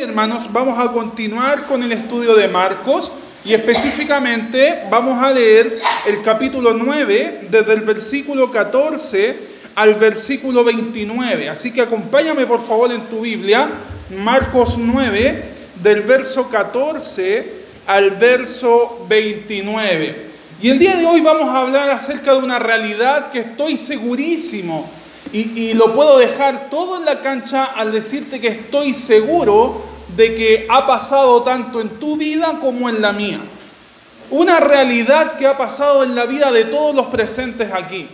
Hermanos, vamos a continuar con el estudio de Marcos y específicamente vamos a leer el capítulo 9 desde el versículo 14 al versículo 29. Así que acompáñame por favor en tu Biblia, Marcos 9 del verso 14 al verso 29. Y el día de hoy vamos a hablar acerca de una realidad que estoy segurísimo y, lo puedo dejar todo en la cancha al decirte que estoy seguro de que ha pasado tanto en tu vida como en la mía. Una realidad que ha pasado en la vida de todos los presentes aquí.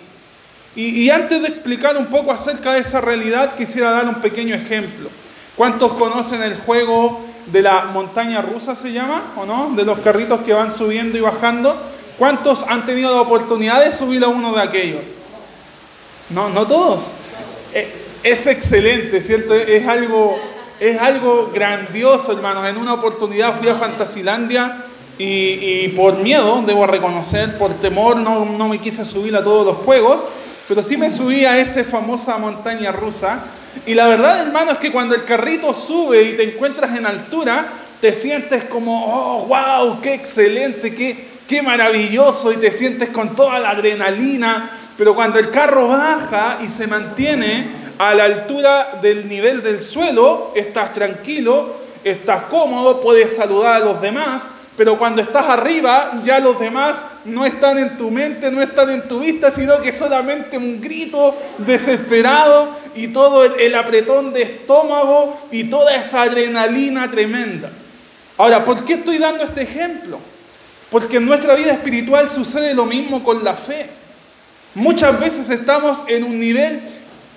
Y, antes de explicar un poco acerca de esa realidad, quisiera dar un pequeño ejemplo. ¿Cuántos conocen el juego de la montaña rusa, se llama, o no? De los carritos que van subiendo y bajando. ¿Cuántos han tenido la oportunidad de subir a uno de aquellos? No, no todos. Eh, es excelente, ¿cierto? Es algo, es algo grandioso, hermanos. En una oportunidad fui a Fantasilandia y, por miedo, debo reconocer, por temor, no, no me quise subir a todos los juegos, pero sí me subí a esa famosa montaña rusa. Y la verdad, hermano, es que cuando el carrito sube y te encuentras en altura, te sientes como, oh, wow, qué excelente, qué, qué maravilloso, y te sientes con toda la adrenalina pero cuando el carro baja y se mantiene a la altura del nivel del suelo, estás tranquilo, estás cómodo, puedes saludar a los demás, pero cuando estás arriba, ya los demás no están en tu mente, no están en tu vista, sino que solamente un grito desesperado y todo el, apretón de estómago y toda esa adrenalina tremenda. Ahora, ¿por qué estoy dando este ejemplo? Porque en nuestra vida espiritual sucede lo mismo con la fe. Muchas veces estamos en un nivel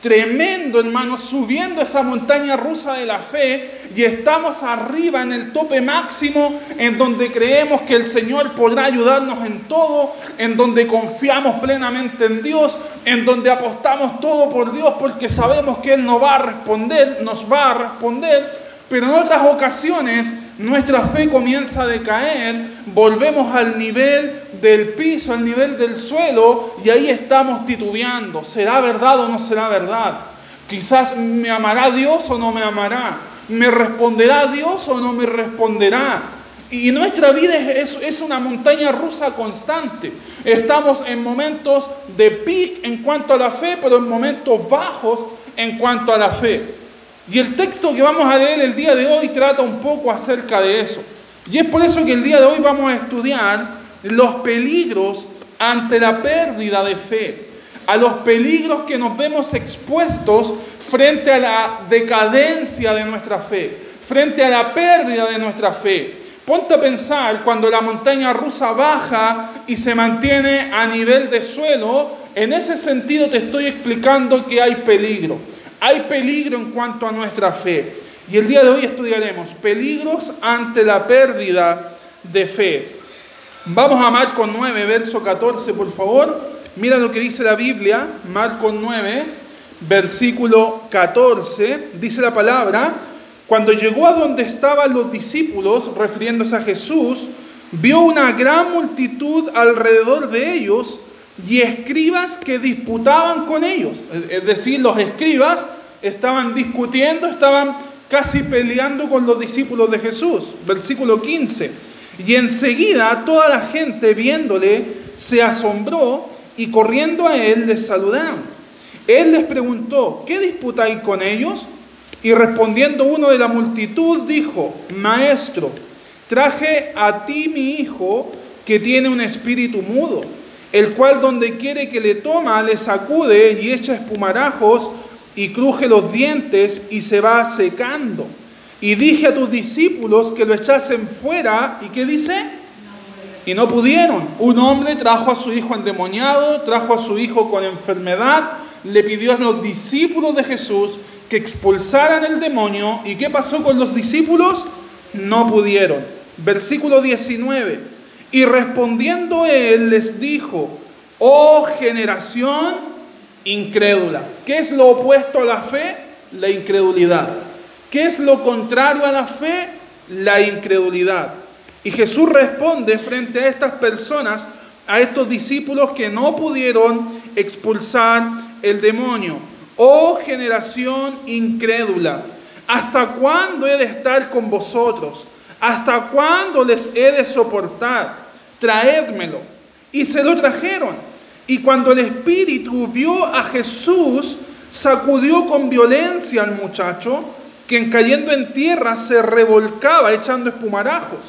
tremendo, hermano, subiendo esa montaña rusa de la fe y estamos arriba en el tope máximo en donde creemos que el Señor podrá ayudarnos en todo, en donde confiamos plenamente en Dios, en donde apostamos todo por Dios porque sabemos que Él nos va a responder, nos va a responder. Pero en otras ocasiones nuestra fe comienza a decaer, volvemos al nivel del piso, al nivel del suelo, y ahí estamos titubeando. ¿Será verdad o no será verdad? Quizás me amará Dios o no me amará. ¿Me responderá Dios o no me responderá? Y nuestra vida es, una montaña rusa constante. Estamos en momentos de pic en cuanto a la fe, pero en momentos bajos en cuanto a la fe. Y el texto que vamos a leer el día de hoy trata un poco acerca de eso. Y es por eso que el día de hoy vamos a estudiar los peligros ante la pérdida de fe, a los peligros que nos vemos expuestos frente a la decadencia de nuestra fe, frente a la pérdida de nuestra fe. Ponte a pensar cuando la montaña rusa baja y se mantiene a nivel de suelo, en ese sentido te estoy explicando que hay peligro. Hay peligro en cuanto a nuestra fe. Y el día de hoy estudiaremos peligros ante la pérdida de fe. Vamos a Marcos 9, verso 14, por favor. Mira lo que dice la Biblia, Marcos 9, versículo 14. Dice la palabra, cuando llegó a donde estaban los discípulos, refiriéndose a Jesús, vio una gran multitud alrededor de ellos y escribas que disputaban con ellos. Es decir, los escribas estaban discutiendo, estaban casi peleando con los discípulos de Jesús. Versículo 15. Y enseguida toda la gente viéndole se asombró y corriendo a él les saludaron. Él les preguntó, ¿qué disputáis con ellos? Y respondiendo uno de la multitud dijo, Maestro, traje a ti mi hijo que tiene un espíritu mudo el cual donde quiere que le toma le sacude y echa espumarajos y cruje los dientes y se va secando. Y dije a tus discípulos que lo echasen fuera y ¿qué dice? Y no pudieron. Un hombre trajo a su hijo endemoniado, trajo a su hijo con enfermedad, le pidió a los discípulos de Jesús que expulsaran el demonio. ¿Y qué pasó con los discípulos? No pudieron. Versículo 19. Y respondiendo él les dijo, oh generación incrédula. ¿Qué es lo opuesto a la fe? La incredulidad. ¿Qué es lo contrario a la fe? La incredulidad. Y Jesús responde frente a estas personas, a estos discípulos que no pudieron expulsar el demonio. Oh generación incrédula, ¿hasta cuándo he de estar con vosotros? ¿Hasta cuándo les he de soportar? Traédmelo. Y se lo trajeron. Y cuando el espíritu vio a Jesús, sacudió con violencia al muchacho, quien cayendo en tierra se revolcaba echando espumarajos.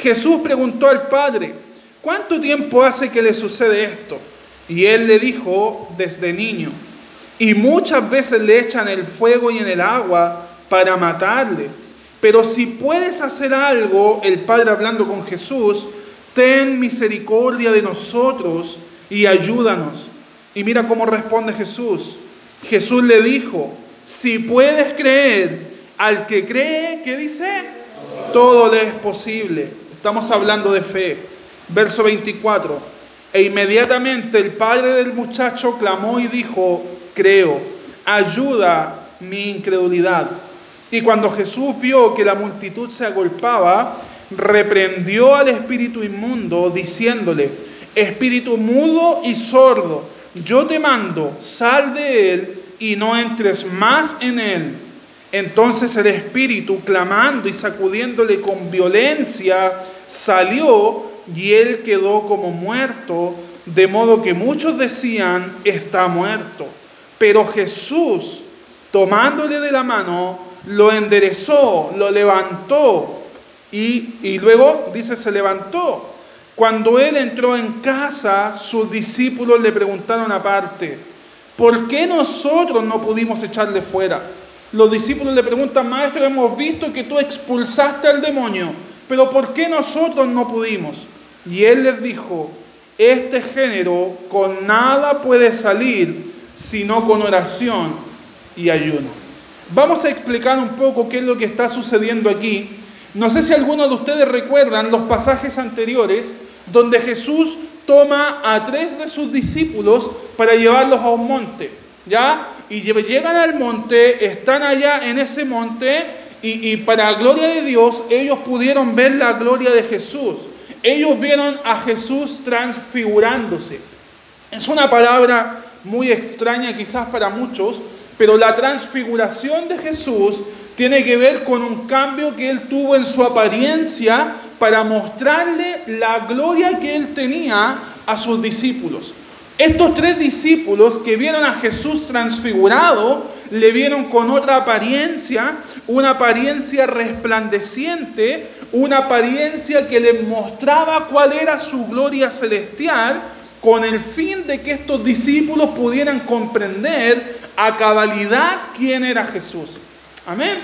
Jesús preguntó al padre, ¿cuánto tiempo hace que le sucede esto? Y él le dijo, desde niño. Y muchas veces le echan el fuego y en el agua para matarle. Pero si puedes hacer algo, el Padre hablando con Jesús, ten misericordia de nosotros y ayúdanos. Y mira cómo responde Jesús. Jesús le dijo, si puedes creer, al que cree, ¿qué dice? Todo le es posible. Estamos hablando de fe. Verso 24. E inmediatamente el padre del muchacho clamó y dijo, creo, ayuda mi incredulidad. Y cuando Jesús vio que la multitud se agolpaba, reprendió al espíritu inmundo, diciéndole, espíritu mudo y sordo, yo te mando, sal de él y no entres más en él. Entonces el espíritu, clamando y sacudiéndole con violencia, salió y él quedó como muerto, de modo que muchos decían, está muerto. Pero Jesús, tomándole de la mano, lo enderezó, lo levantó y, y luego dice, se levantó. Cuando él entró en casa, sus discípulos le preguntaron aparte, ¿por qué nosotros no pudimos echarle fuera? Los discípulos le preguntan, maestro, hemos visto que tú expulsaste al demonio, pero ¿por qué nosotros no pudimos? Y él les dijo, este género con nada puede salir sino con oración y ayuno. Vamos a explicar un poco qué es lo que está sucediendo aquí no sé si algunos de ustedes recuerdan los pasajes anteriores donde Jesús toma a tres de sus discípulos para llevarlos a un monte, ¿ya? Y llegan al monte, están allá en ese monte y, y para gloria de Dios ellos pudieron ver la gloria de Jesús. Ellos vieron a Jesús transfigurándose. Es una palabra muy extraña quizás para muchos, pero la transfiguración de Jesús tiene que ver con un cambio que él tuvo en su apariencia para mostrarle la gloria que él tenía a sus discípulos. Estos tres discípulos que vieron a Jesús transfigurado, le vieron con otra apariencia, una apariencia resplandeciente, una apariencia que les mostraba cuál era su gloria celestial, con el fin de que estos discípulos pudieran comprender a cabalidad quién era Jesús. Amén.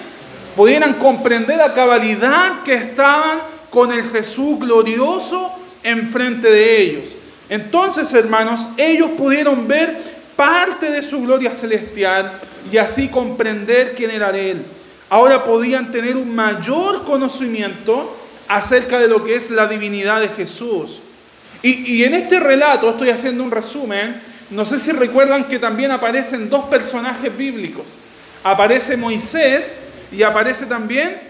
Pudieran comprender a cabalidad que estaban con el Jesús glorioso enfrente de ellos. Entonces, hermanos, ellos pudieron ver parte de su gloria celestial y así comprender quién era Él. Ahora podían tener un mayor conocimiento acerca de lo que es la divinidad de Jesús. Y, y, en este relato, estoy haciendo un resumen, no sé si recuerdan que también aparecen dos personajes bíblicos aparece Moisés y aparece también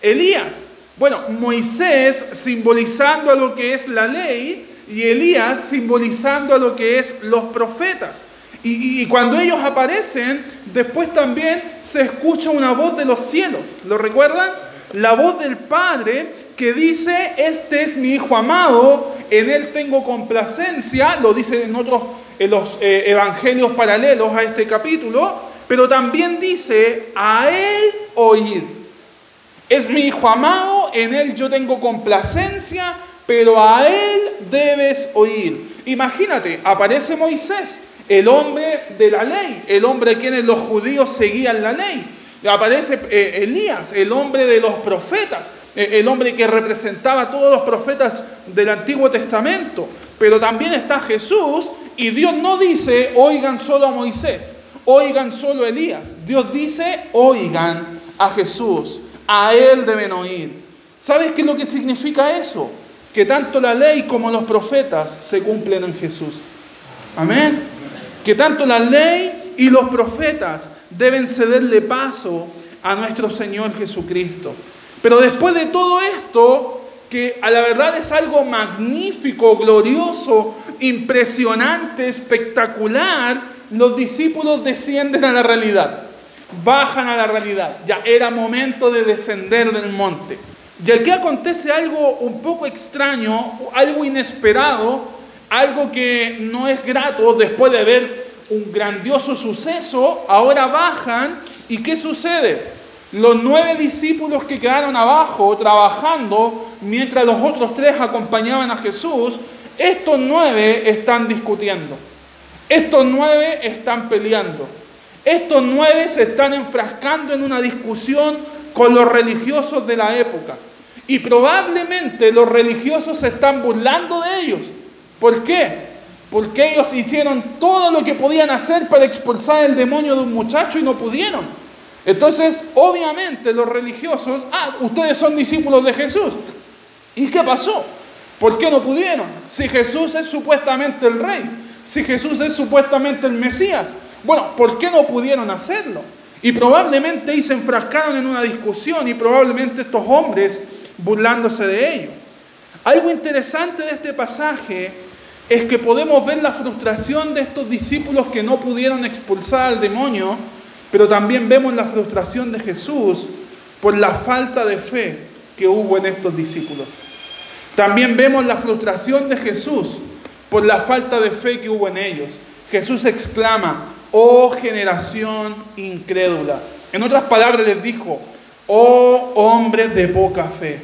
Elías. Bueno, Moisés simbolizando a lo que es la ley y Elías simbolizando a lo que es los profetas. Y, cuando ellos aparecen, después también se escucha una voz de los cielos. ¿Lo recuerdan? La voz del Padre que dice, este es mi Hijo amado, en él tengo complacencia, lo dice en otros, en los eh, evangelios paralelos a este capítulo, pero también dice, a Él oír. Es mi Hijo amado, en Él yo tengo complacencia, pero a Él debes oír. Imagínate, aparece Moisés, el hombre de la ley, el hombre a quienes los judíos seguían la ley. Aparece eh, Elías, el hombre de los profetas, eh, el hombre que representaba a todos los profetas del Antiguo Testamento. Pero también está Jesús y Dios no dice, oigan solo a Moisés oigan solo a Elías. Dios dice, oigan a Jesús, a Él deben oír. ¿Sabes qué es lo que significa eso? Que tanto la ley como los profetas se cumplen en Jesús. Amén. Que tanto la ley y los profetas deben cederle paso a nuestro Señor Jesucristo. Pero después de todo esto, que a la verdad es algo magnífico, glorioso, impresionante, espectacular, los discípulos descienden a la realidad. bajan a la realidad. Ya era momento de descender del monte. Y aquí acontece algo un poco extraño, algo inesperado, algo que no es grato después de ver un grandioso suceso. Ahora bajan y ¿qué sucede? Los nueve discípulos que quedaron abajo trabajando mientras los otros tres acompañaban a Jesús, estos nueve están discutiendo. Estos nueve están peleando. Estos nueve se están enfrascando en una discusión con los religiosos de la época. Y probablemente los religiosos se están burlando de ellos. ¿Por qué? Porque ellos hicieron todo lo que podían hacer para expulsar el demonio de un muchacho y no pudieron. Entonces, obviamente los religiosos, ah, ustedes son discípulos de Jesús. ¿Y qué pasó? ¿Por qué no pudieron? Si Jesús es supuestamente el rey, si Jesús es supuestamente el Mesías. Bueno, ¿por qué no pudieron hacerlo? Y probablemente se enfrascaron en una discusión y probablemente estos hombres burlándose de ellos. Algo interesante de este pasaje es que podemos ver la frustración de estos discípulos que no pudieron expulsar al demonio pero también vemos la frustración de Jesús por la falta de fe que hubo en estos discípulos. También vemos la frustración de Jesús por la falta de fe que hubo en ellos. Jesús exclama, oh generación incrédula. En otras palabras les dijo, oh hombres de poca fe.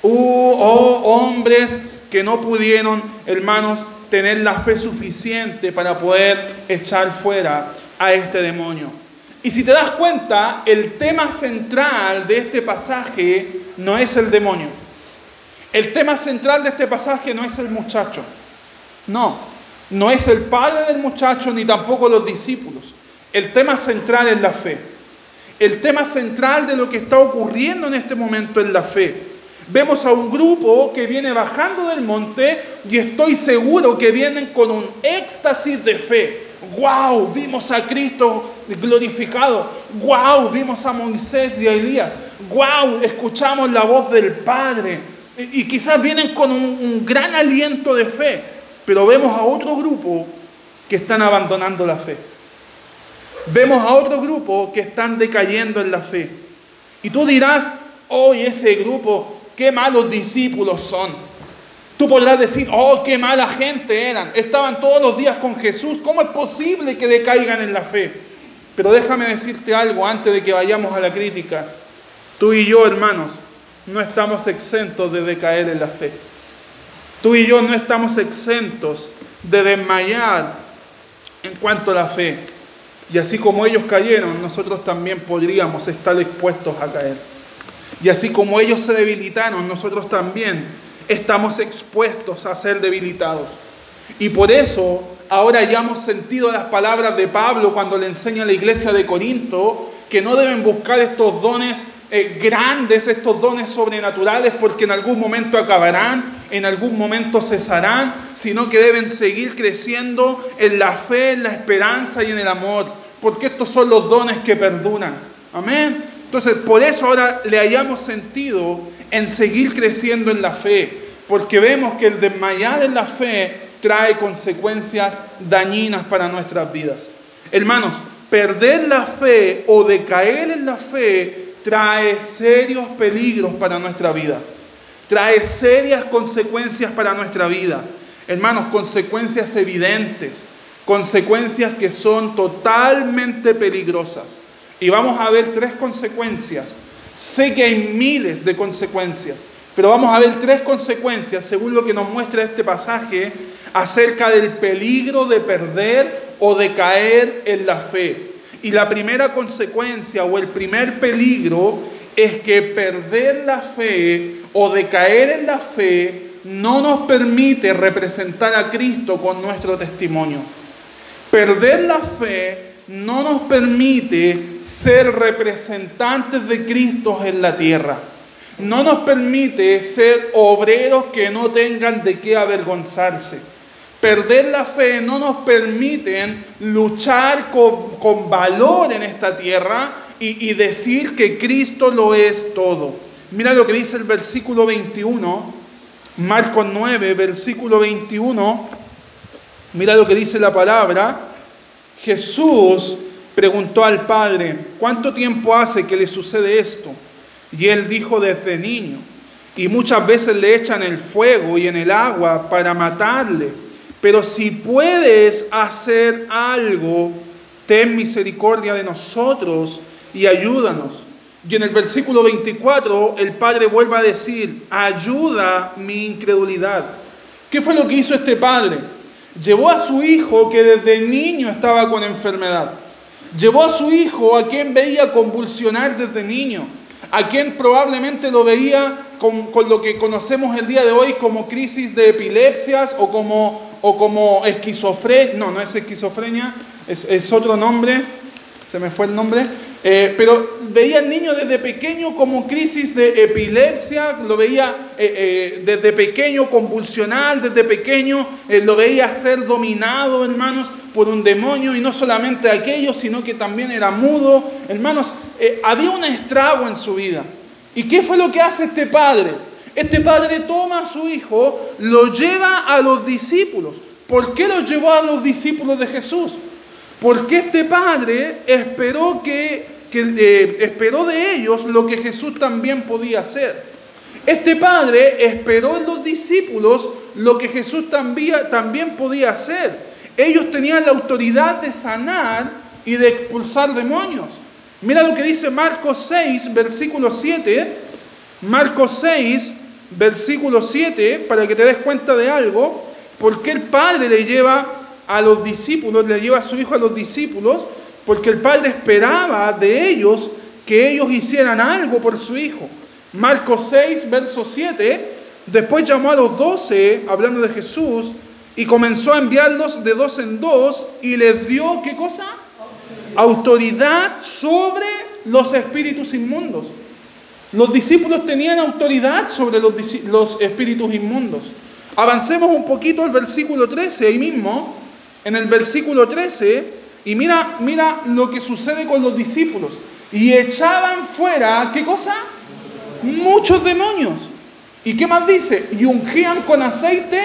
Oh, oh hombres que no pudieron, hermanos, tener la fe suficiente para poder echar fuera a este demonio. Y si te das cuenta, el tema central de este pasaje no es el demonio. El tema central de este pasaje no es el muchacho. No, no es el padre del muchacho ni tampoco los discípulos. El tema central es la fe. El tema central de lo que está ocurriendo en este momento es la fe. Vemos a un grupo que viene bajando del monte y estoy seguro que vienen con un éxtasis de fe wow, vimos a Cristo glorificado, wow, vimos a Moisés y a Elías, wow, escuchamos la voz del Padre. Y, quizás vienen con un, gran aliento de fe, pero vemos a otro grupo que están abandonando la fe. Vemos a otro grupo que están decayendo en la fe. Y tú dirás, hoy ese grupo, qué malos discípulos son. Tú podrás decir, oh, qué mala gente eran. Estaban todos los días con Jesús. ¿Cómo es posible que decaigan en la fe? Pero déjame decirte algo antes de que vayamos a la crítica. Tú y yo, hermanos, no estamos exentos de decaer en la fe. Tú y yo no estamos exentos de desmayar en cuanto a la fe. Y así como ellos cayeron, nosotros también podríamos estar expuestos a caer. Y así como ellos se debilitaron, nosotros también estamos expuestos a ser debilitados. Y por eso ahora ya hemos sentido las palabras de Pablo cuando le enseña a la iglesia de Corinto que no deben buscar estos dones eh, grandes, estos dones sobrenaturales, porque en algún momento acabarán, en algún momento cesarán, sino que deben seguir creciendo en la fe, en la esperanza y en el amor, porque estos son los dones que perduran. Amén. Entonces, por eso ahora le hayamos sentido en seguir creciendo en la fe, porque vemos que el desmayar en la fe trae consecuencias dañinas para nuestras vidas. Hermanos, perder la fe o decaer en la fe trae serios peligros para nuestra vida, trae serias consecuencias para nuestra vida. Hermanos, consecuencias evidentes, consecuencias que son totalmente peligrosas. Y vamos a ver tres consecuencias Sé que hay miles de consecuencias, pero vamos a ver tres consecuencias según lo que nos muestra este pasaje acerca del peligro de perder o de caer en la fe. Y la primera consecuencia o el primer peligro es que perder la fe o de caer en la fe no nos permite representar a Cristo con nuestro testimonio. Perder la fe no nos permite ser representantes de Cristo en la tierra. No nos permite ser obreros que no tengan de qué avergonzarse. Perder la fe no nos permite luchar con, valor en esta tierra y, y decir que Cristo lo es todo. Mira lo que dice el versículo 21, Marcos 9, versículo 21. Mira lo que dice la palabra. Jesús preguntó al padre, ¿cuánto tiempo hace que le sucede esto? Y él dijo desde niño. Y muchas veces le echan el fuego y en el agua para matarle. Pero si puedes hacer algo, ten misericordia de nosotros y ayúdanos. Y en el versículo 24 el padre vuelve a decir, ayuda mi incredulidad. ¿Qué fue lo que hizo este padre? Llevó a su hijo que desde niño estaba con enfermedad. Llevó a su hijo a quien veía convulsionar desde niño, a quien probablemente lo veía con, lo que conocemos el día de hoy como crisis de epilepsias o como, o como esquizofrenia. No, no es esquizofrenia, es, es otro nombre, se me fue el nombre. Eh, pero veía al niño desde pequeño como crisis de epilepsia, lo veía eh, eh, desde pequeño convulsional, desde pequeño lo veía ser dominado, hermanos, por un demonio, y no solamente aquello, sino que también era mudo. Hermanos, había un estrago en su vida. ¿Y qué fue lo que hace este padre? Este padre toma a su hijo, lo lleva a los discípulos. ¿Por qué lo llevó a los discípulos de Jesús? Porque este padre esperó que que eh, esperó de ellos lo que Jesús también podía hacer. Este padre esperó en los discípulos lo que Jesús también, también podía hacer. Ellos tenían la autoridad de sanar y de expulsar demonios. Mira lo que dice Marcos 6, versículo 7. Marcos 6, versículo 7, para que te des cuenta de algo, porque el Padre le lleva a los discípulos, le lleva a su Hijo a los discípulos, porque el padre esperaba de ellos que ellos hicieran algo por su hijo. Marcos 6, verso 7, después llamó a los doce, hablando de Jesús, y comenzó a enviarlos de dos en dos y les dio, ¿qué cosa? Autoridad sobre los espíritus inmundos. Los discípulos tenían autoridad sobre los, los espíritus inmundos. Avancemos un poquito al versículo 13, ahí mismo, en el versículo 13 y mira, mira lo que sucede con los discípulos. Y echaban fuera, ¿qué cosa? Muchos demonios. ¿Y qué más dice? Y ungían con aceite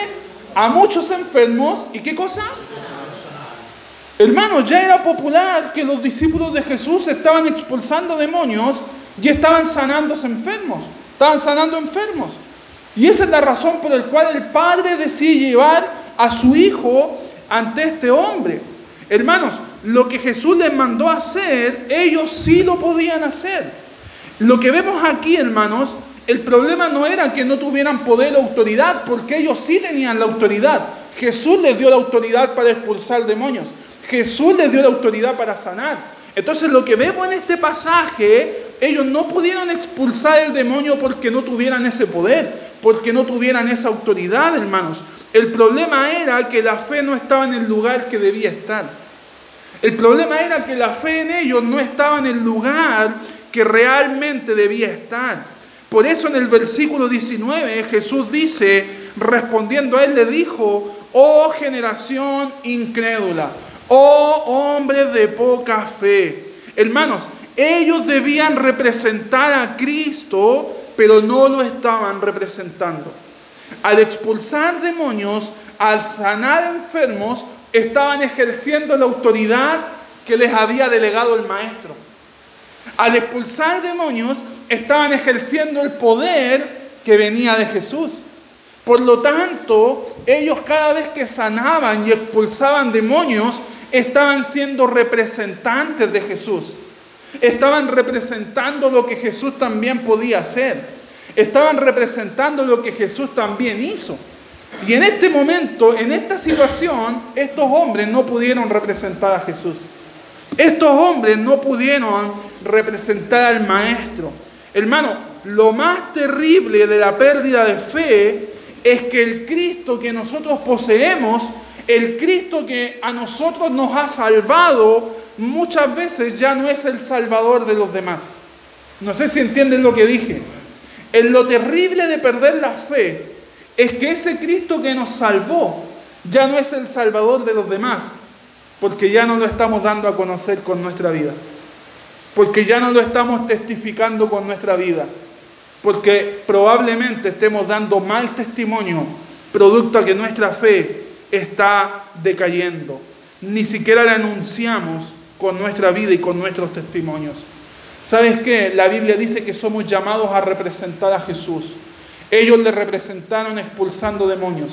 a muchos enfermos. ¿Y qué cosa? Hermanos, ya era popular que los discípulos de Jesús estaban expulsando demonios y estaban sanando enfermos. Estaban sanando enfermos. Y esa es la razón por la cual el padre decide llevar a su hijo ante este hombre. Hermanos, lo que Jesús les mandó hacer, ellos sí lo podían hacer. Lo que vemos aquí, hermanos, el problema no era que no tuvieran poder o autoridad, porque ellos sí tenían la autoridad. Jesús les dio la autoridad para expulsar demonios. Jesús les dio la autoridad para sanar. Entonces lo que vemos en este pasaje, ellos no pudieron expulsar el demonio porque no tuvieran ese poder, porque no tuvieran esa autoridad, hermanos. El problema era que la fe no estaba en el lugar que debía estar. El problema era que la fe en ellos no estaba en el lugar que realmente debía estar. Por eso en el versículo 19 Jesús dice, respondiendo a él, le dijo, oh generación incrédula, oh hombres de poca fe. Hermanos, ellos debían representar a Cristo, pero no lo estaban representando. Al expulsar demonios, al sanar enfermos, estaban ejerciendo la autoridad que les había delegado el maestro. Al expulsar demonios, estaban ejerciendo el poder que venía de Jesús. Por lo tanto, ellos cada vez que sanaban y expulsaban demonios, estaban siendo representantes de Jesús. Estaban representando lo que Jesús también podía hacer. Estaban representando lo que Jesús también hizo. Y en este momento, en esta situación, estos hombres no pudieron representar a Jesús. Estos hombres no pudieron representar al Maestro. Hermano, lo más terrible de la pérdida de fe es que el Cristo que nosotros poseemos, el Cristo que a nosotros nos ha salvado, muchas veces ya no es el Salvador de los demás. No sé si entienden lo que dije. En lo terrible de perder la fe es que ese Cristo que nos salvó ya no es el Salvador de los demás, porque ya no lo estamos dando a conocer con nuestra vida, porque ya no lo estamos testificando con nuestra vida, porque probablemente estemos dando mal testimonio, producto a que nuestra fe está decayendo. Ni siquiera la anunciamos con nuestra vida y con nuestros testimonios. ¿Sabes qué? La Biblia dice que somos llamados a representar a Jesús. Ellos le representaron expulsando demonios.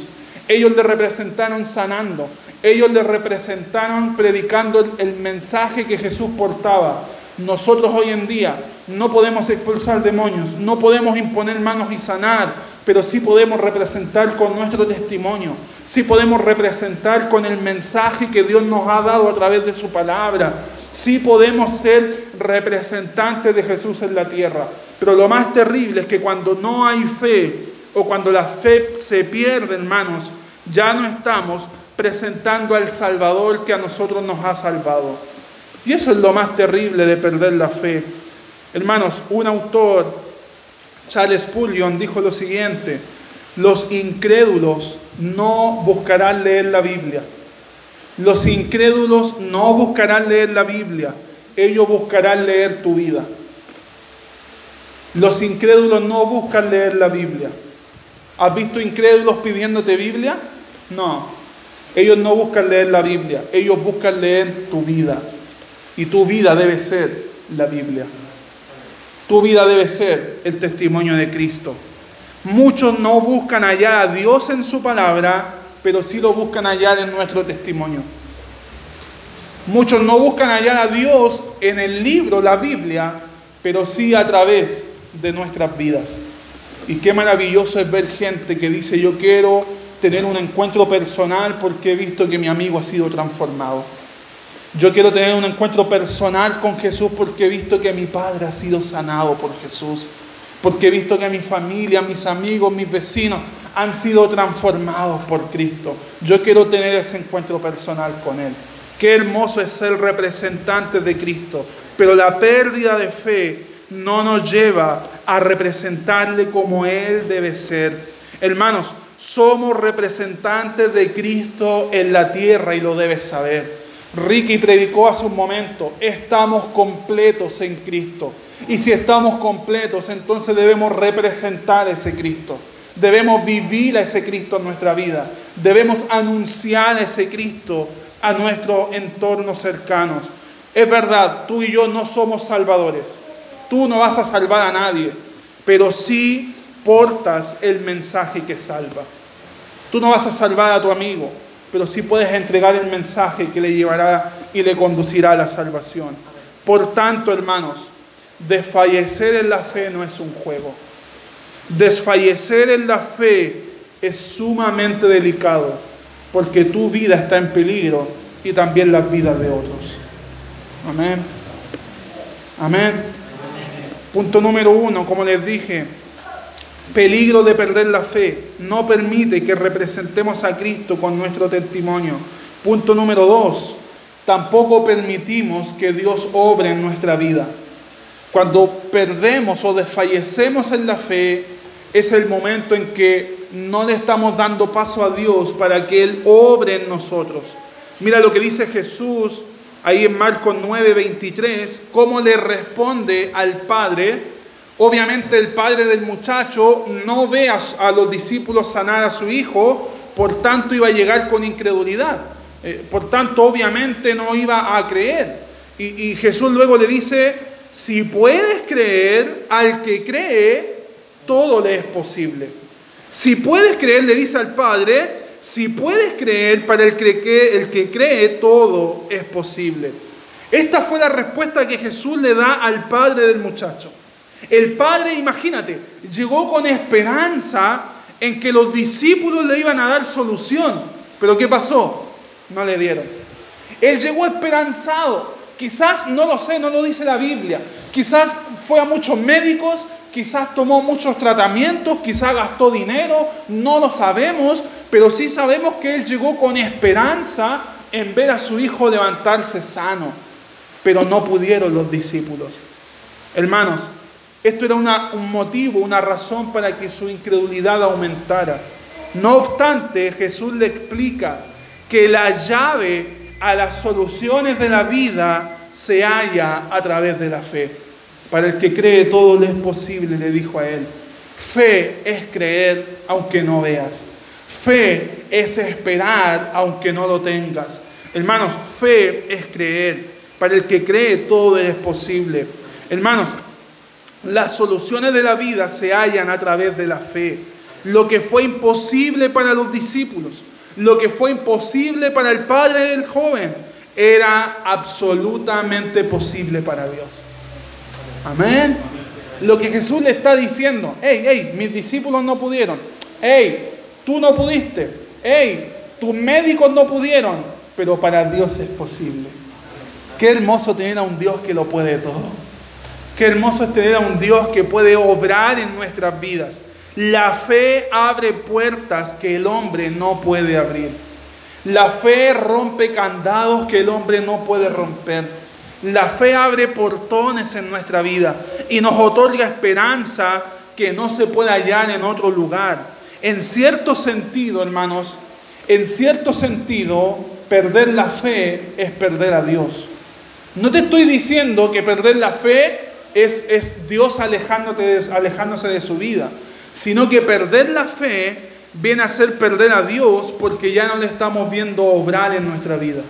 Ellos le representaron sanando. Ellos le representaron predicando el, mensaje que Jesús portaba. Nosotros hoy en día no podemos expulsar demonios, no podemos imponer manos y sanar, pero sí podemos representar con nuestro testimonio, sí podemos representar con el mensaje que Dios nos ha dado a través de su palabra, sí podemos ser representantes de Jesús en la tierra. Pero lo más terrible es que cuando no hay fe o cuando la fe se pierde, hermanos, ya no estamos presentando al Salvador que a nosotros nos ha salvado. Y eso es lo más terrible de perder la fe. Hermanos, un autor, Charles Spurgeon, dijo lo siguiente, los incrédulos no buscarán leer la Biblia. Los incrédulos no buscarán leer la Biblia, ellos buscarán leer tu vida. Los incrédulos no buscan leer la Biblia. ¿Has visto incrédulos pidiéndote Biblia? No. Ellos no buscan leer la Biblia, ellos buscan leer tu vida. Y tu vida debe ser la Biblia. Tu vida debe ser el testimonio de Cristo. Muchos no buscan hallar a Dios en su palabra, pero sí lo buscan hallar en nuestro testimonio. Muchos no buscan hallar a Dios en el libro, la Biblia, pero sí a través de nuestras vidas. Y qué maravilloso es ver gente que dice yo quiero tener un encuentro personal porque he visto que mi amigo ha sido transformado. Yo quiero tener un encuentro personal con Jesús porque he visto que mi padre ha sido sanado por Jesús. Porque he visto que mi familia, mis amigos, mis vecinos han sido transformados por Cristo. Yo quiero tener ese encuentro personal con Él. Qué hermoso es ser representante de Cristo. Pero la pérdida de fe no nos lleva a representarle como Él debe ser. Hermanos, somos representantes de Cristo en la tierra y lo debes saber. Ricky predicó hace un momento, estamos completos en Cristo. Y si estamos completos, entonces debemos representar a ese Cristo. Debemos vivir a ese Cristo en nuestra vida. Debemos anunciar a ese Cristo a nuestro entorno cercanos. Es verdad, tú y yo no somos salvadores. Tú no vas a salvar a nadie, pero sí portas el mensaje que salva. Tú no vas a salvar a tu amigo, pero sí puedes entregar el mensaje que le llevará y le conducirá a la salvación. Por tanto, hermanos, desfallecer en la fe no es un juego. Desfallecer en la fe es sumamente delicado, porque tu vida está en peligro y también las vidas de otros. Amén. Amén. Punto número uno, como les dije, peligro de perder la fe. No permite que representemos a Cristo con nuestro testimonio. Punto número dos, tampoco permitimos que Dios obre en nuestra vida. Cuando perdemos o desfallecemos en la fe, es el momento en que no le estamos dando paso a Dios para que Él obre en nosotros. Mira lo que dice Jesús ahí en Marcos 9:23, cómo le responde al Padre Obviamente el padre del muchacho no ve a, los discípulos sanar a su hijo, por tanto iba a llegar con incredulidad. Eh, por tanto, obviamente no iba a creer. Y Jesús luego le dice, si puedes creer, al que cree, todo le es posible. Si puedes creer, le dice al Padre, si puedes creer, para el que, el que cree, todo es posible. Esta fue la respuesta que Jesús le da al padre del muchacho. El Padre, imagínate, llegó con esperanza en que los discípulos le iban a dar solución. Pero ¿qué pasó? No le dieron. Él llegó esperanzado. Quizás, no lo sé, no lo dice la Biblia. Quizás fue a muchos médicos, quizás tomó muchos tratamientos, quizás gastó dinero, no lo sabemos, pero sí sabemos que él llegó con esperanza en ver a su hijo levantarse sano. Pero no pudieron los discípulos. Hermanos, esto era un motivo, una razón para que su incredulidad aumentara. No obstante, Jesús le explica que la llave a las soluciones de la vida se halla a través de la fe. Para el que cree todo le es posible, le dijo a él. Fe es creer aunque no veas. Fe es esperar aunque no lo tengas. Hermanos, fe es creer. Para el que cree todo es posible. Hermanos, las soluciones de la vida se hallan a través de la fe. Lo que fue imposible para los discípulos, lo que fue imposible para el padre del joven, era absolutamente posible para Dios. Amén. Lo que Jesús le está diciendo, hey, hey, mis discípulos no pudieron, hey, tú no pudiste, hey, tus médicos no pudieron, pero para Dios es posible. Qué hermoso tener a un Dios que lo puede todo. Qué hermoso es tener a un Dios que puede obrar en nuestras vidas. La fe abre puertas que el hombre no puede abrir. La fe rompe candados que el hombre no puede romper. La fe abre portones en nuestra vida y nos otorga esperanza que no se puede hallar en otro lugar. En cierto sentido, hermanos, en cierto sentido, perder la fe es perder a Dios. No te estoy diciendo que perder la fe es, Dios alejándose de su vida, sino que perder la fe viene a ser perder a Dios porque ya no le estamos viendo obrar en nuestra vida.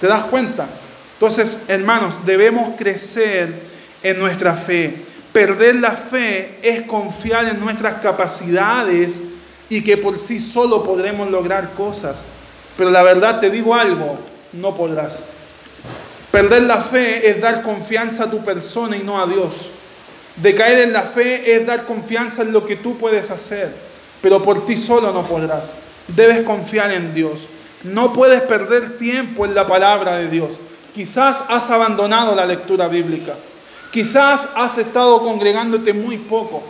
¿Te das cuenta? Entonces, hermanos, debemos crecer en nuestra fe. Perder la fe es confiar en nuestras capacidades y que por sí solo podremos lograr cosas. Pero la verdad te digo algo, no podrás. Perder la fe es dar confianza a tu persona y no a Dios. Decaer en la fe es dar confianza en lo que tú puedes hacer, pero por ti solo no podrás. Debes confiar en Dios. No puedes perder tiempo en la palabra de Dios. Quizás has abandonado la lectura bíblica. Quizás has estado congregándote muy poco.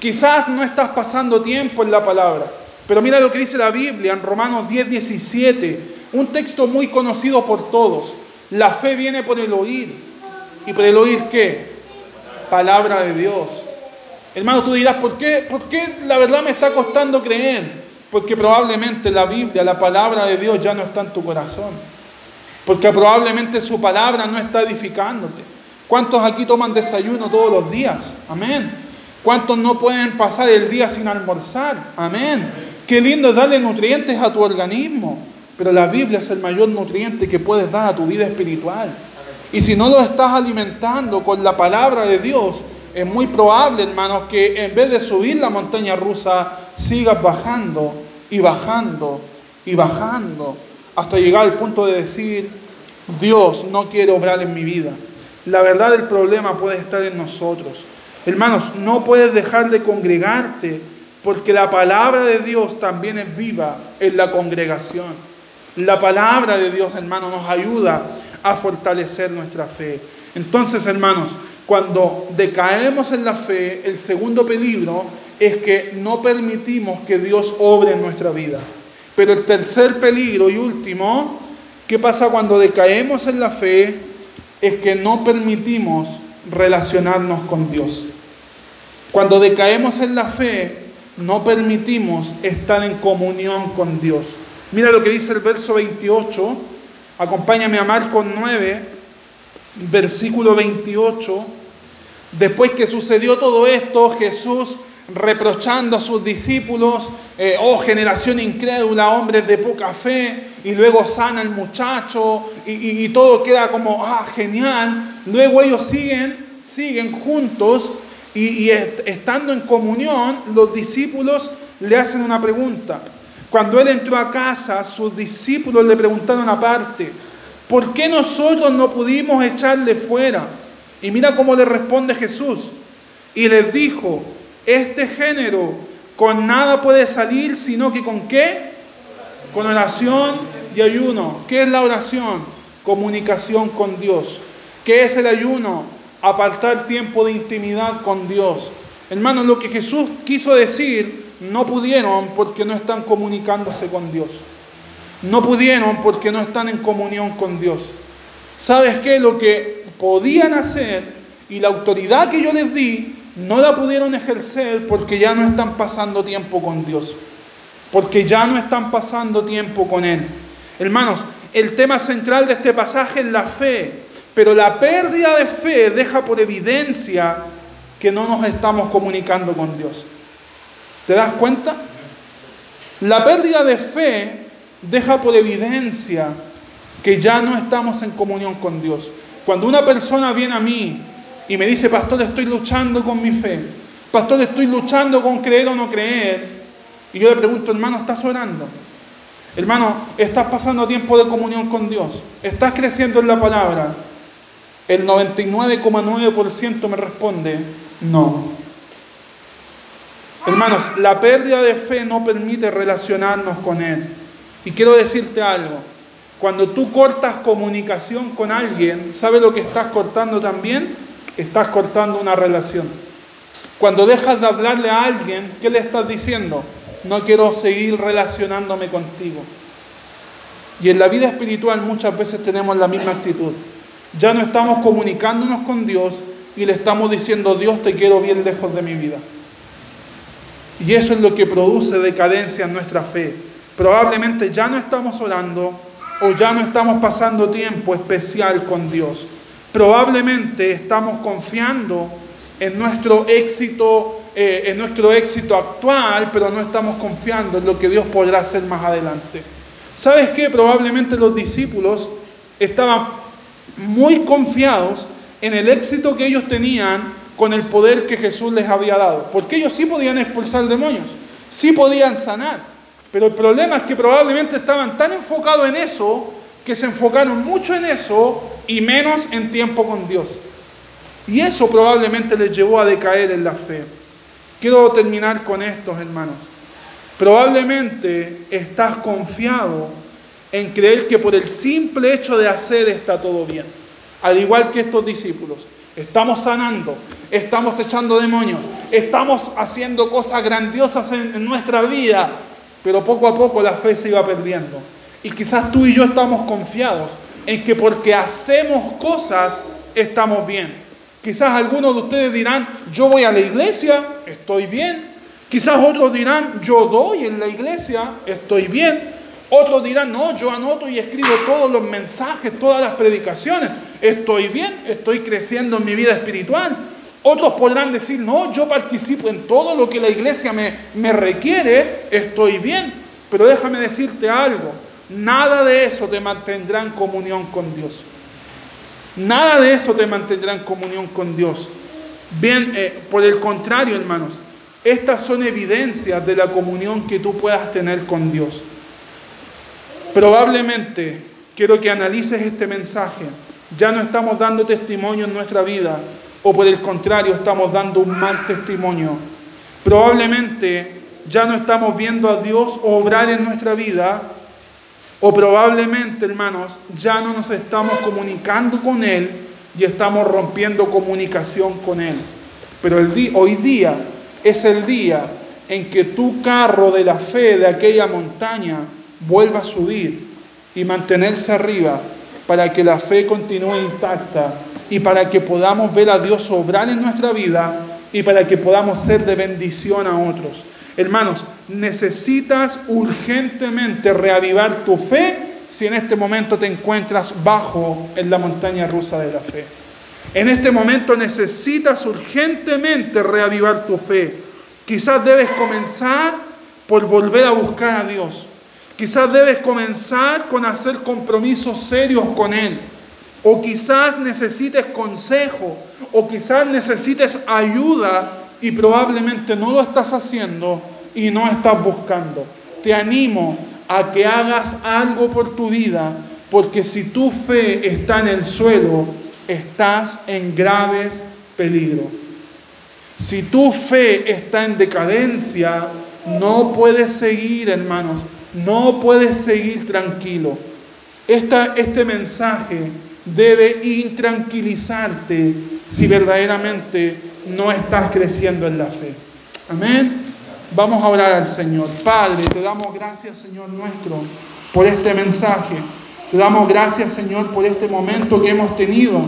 Quizás no estás pasando tiempo en la palabra. Pero mira lo que dice la Biblia en Romanos 10, 17. Un texto muy conocido por todos. La fe viene por el oír. ¿Y por el oír qué? Palabra de Dios. Hermano, tú dirás, ¿por qué, ¿por qué la verdad me está costando creer? Porque probablemente la Biblia, la palabra de Dios ya no está en tu corazón. Porque probablemente su palabra no está edificándote. ¿Cuántos aquí toman desayuno todos los días? Amén. ¿Cuántos no pueden pasar el día sin almorzar? Amén. Qué lindo es darle nutrientes a tu organismo. Pero la Biblia es el mayor nutriente que puedes dar a tu vida espiritual. Y si no lo estás alimentando con la palabra de Dios, es muy probable, hermanos, que en vez de subir la montaña rusa, sigas bajando y bajando y bajando hasta llegar al punto de decir, Dios no quiere obrar en mi vida. La verdad del problema puede estar en nosotros. Hermanos, no puedes dejar de congregarte porque la palabra de Dios también es viva en la congregación. La palabra de Dios, hermanos, nos ayuda a fortalecer nuestra fe. Entonces, hermanos, cuando decaemos en la fe, el segundo peligro es que no permitimos que Dios obre en nuestra vida. Pero el tercer peligro y último, ¿qué pasa cuando decaemos en la fe? Es que no permitimos relacionarnos con Dios. Cuando decaemos en la fe, no permitimos estar en comunión con Dios. Mira lo que dice el verso 28. Acompáñame a Marcos 9, versículo 28. Después que sucedió todo esto, Jesús reprochando a sus discípulos, eh, oh generación incrédula, hombres de poca fe, y luego sana el muchacho, y, todo queda como, ah, genial. Luego ellos siguen, siguen juntos, y estando en comunión, los discípulos le hacen una pregunta. Cuando él entró a casa, sus discípulos le preguntaron aparte, ¿por qué nosotros no pudimos echarle fuera? Y mira cómo le responde Jesús. Y les dijo, este género con nada puede salir, sino que con qué? Con oración y ayuno. ¿Qué es la oración? Comunicación con Dios. ¿Qué es el ayuno? Apartar tiempo de intimidad con Dios. Hermanos, lo que Jesús quiso decir no pudieron porque no están comunicándose con Dios. No pudieron porque no están en comunión con Dios. ¿Sabes qué? Lo que podían hacer y la autoridad que yo les di, no la pudieron ejercer porque ya no están pasando tiempo con Dios. Porque ya no están pasando tiempo con Él. Hermanos, el tema central de este pasaje es la fe. Pero la pérdida de fe deja por evidencia que no nos estamos comunicando con Dios. ¿Te das cuenta? La pérdida de fe deja por evidencia que ya no estamos en comunión con Dios. Cuando una persona viene a mí y me dice, pastor, estoy luchando con mi fe, pastor, estoy luchando con creer o no creer, y yo le pregunto, hermano, ¿estás orando? Hermano, ¿estás pasando tiempo de comunión con Dios? ¿Estás creciendo en la palabra? El 99,9% me responde, no. Hermanos, la pérdida de fe no permite relacionarnos con Él. Y quiero decirte algo, cuando tú cortas comunicación con alguien, ¿sabe lo que estás cortando también? Estás cortando una relación. Cuando dejas de hablarle a alguien, ¿qué le estás diciendo? No quiero seguir relacionándome contigo. Y en la vida espiritual muchas veces tenemos la misma actitud. Ya no estamos comunicándonos con Dios y le estamos diciendo, Dios te quiero bien lejos de mi vida. Y eso es lo que produce decadencia en nuestra fe. Probablemente ya no estamos orando, o ya no estamos pasando tiempo especial con Dios. Probablemente estamos confiando en nuestro éxito, eh, en nuestro éxito actual, pero no estamos confiando en lo que Dios podrá hacer más adelante. ¿Sabes qué? Probablemente los discípulos estaban muy confiados en el éxito que ellos tenían con el poder que Jesús les había dado, porque ellos sí podían expulsar demonios, sí podían sanar, pero el problema es que probablemente estaban tan enfocados en eso que se enfocaron mucho en eso y menos en tiempo con Dios. Y eso probablemente les llevó a decaer en la fe. Quiero terminar con estos hermanos. Probablemente estás confiado en creer que por el simple hecho de hacer está todo bien. Al igual que estos discípulos. Estamos sanando, estamos echando demonios, estamos haciendo cosas grandiosas en, nuestra vida, pero poco a poco la fe se iba perdiendo. Y quizás tú y yo estamos confiados en que porque hacemos cosas estamos bien. Quizás algunos de ustedes dirán, yo voy a la iglesia, estoy bien. Quizás otros dirán, yo doy en la iglesia, estoy bien. Otros dirán, no, yo anoto y escribo todos los mensajes, todas las predicaciones, estoy bien, estoy creciendo en mi vida espiritual. Otros podrán decir, no, yo participo en todo lo que la iglesia me, me requiere, estoy bien. Pero déjame decirte algo, nada de eso te mantendrá en comunión con Dios. Nada de eso te mantendrá en comunión con Dios. Bien, eh, por el contrario, hermanos, estas son evidencias de la comunión que tú puedas tener con Dios. Probablemente quiero que analices este mensaje. Ya no estamos dando testimonio en nuestra vida o por el contrario estamos dando un mal testimonio. Probablemente ya no estamos viendo a Dios obrar en nuestra vida o probablemente, hermanos, ya no nos estamos comunicando con Él y estamos rompiendo comunicación con Él. Pero el hoy día es el día en que tu carro de la fe de aquella montaña vuelva a subir y mantenerse arriba para que la fe continúe intacta y para que podamos ver a Dios obrar en nuestra vida y para que podamos ser de bendición a otros. Hermanos, necesitas urgentemente reavivar tu fe si en este momento te encuentras bajo en la montaña rusa de la fe. En este momento necesitas urgentemente reavivar tu fe. Quizás debes comenzar por volver a buscar a Dios. Quizás debes comenzar con hacer compromisos serios con Él. O quizás necesites consejo, o quizás necesites ayuda y probablemente no lo estás haciendo y no estás buscando. Te animo a que hagas algo por tu vida, porque si tu fe está en el suelo, estás en graves peligros. Si tu fe está en decadencia, no puedes seguir, hermanos, no puedes seguir tranquilo. este mensaje debe intranquilizarte si verdaderamente no estás creciendo en la fe. Amén. Vamos a orar al Señor. Padre, te damos gracias, Señor nuestro, por este mensaje. Te damos gracias, Señor, por este momento que hemos tenido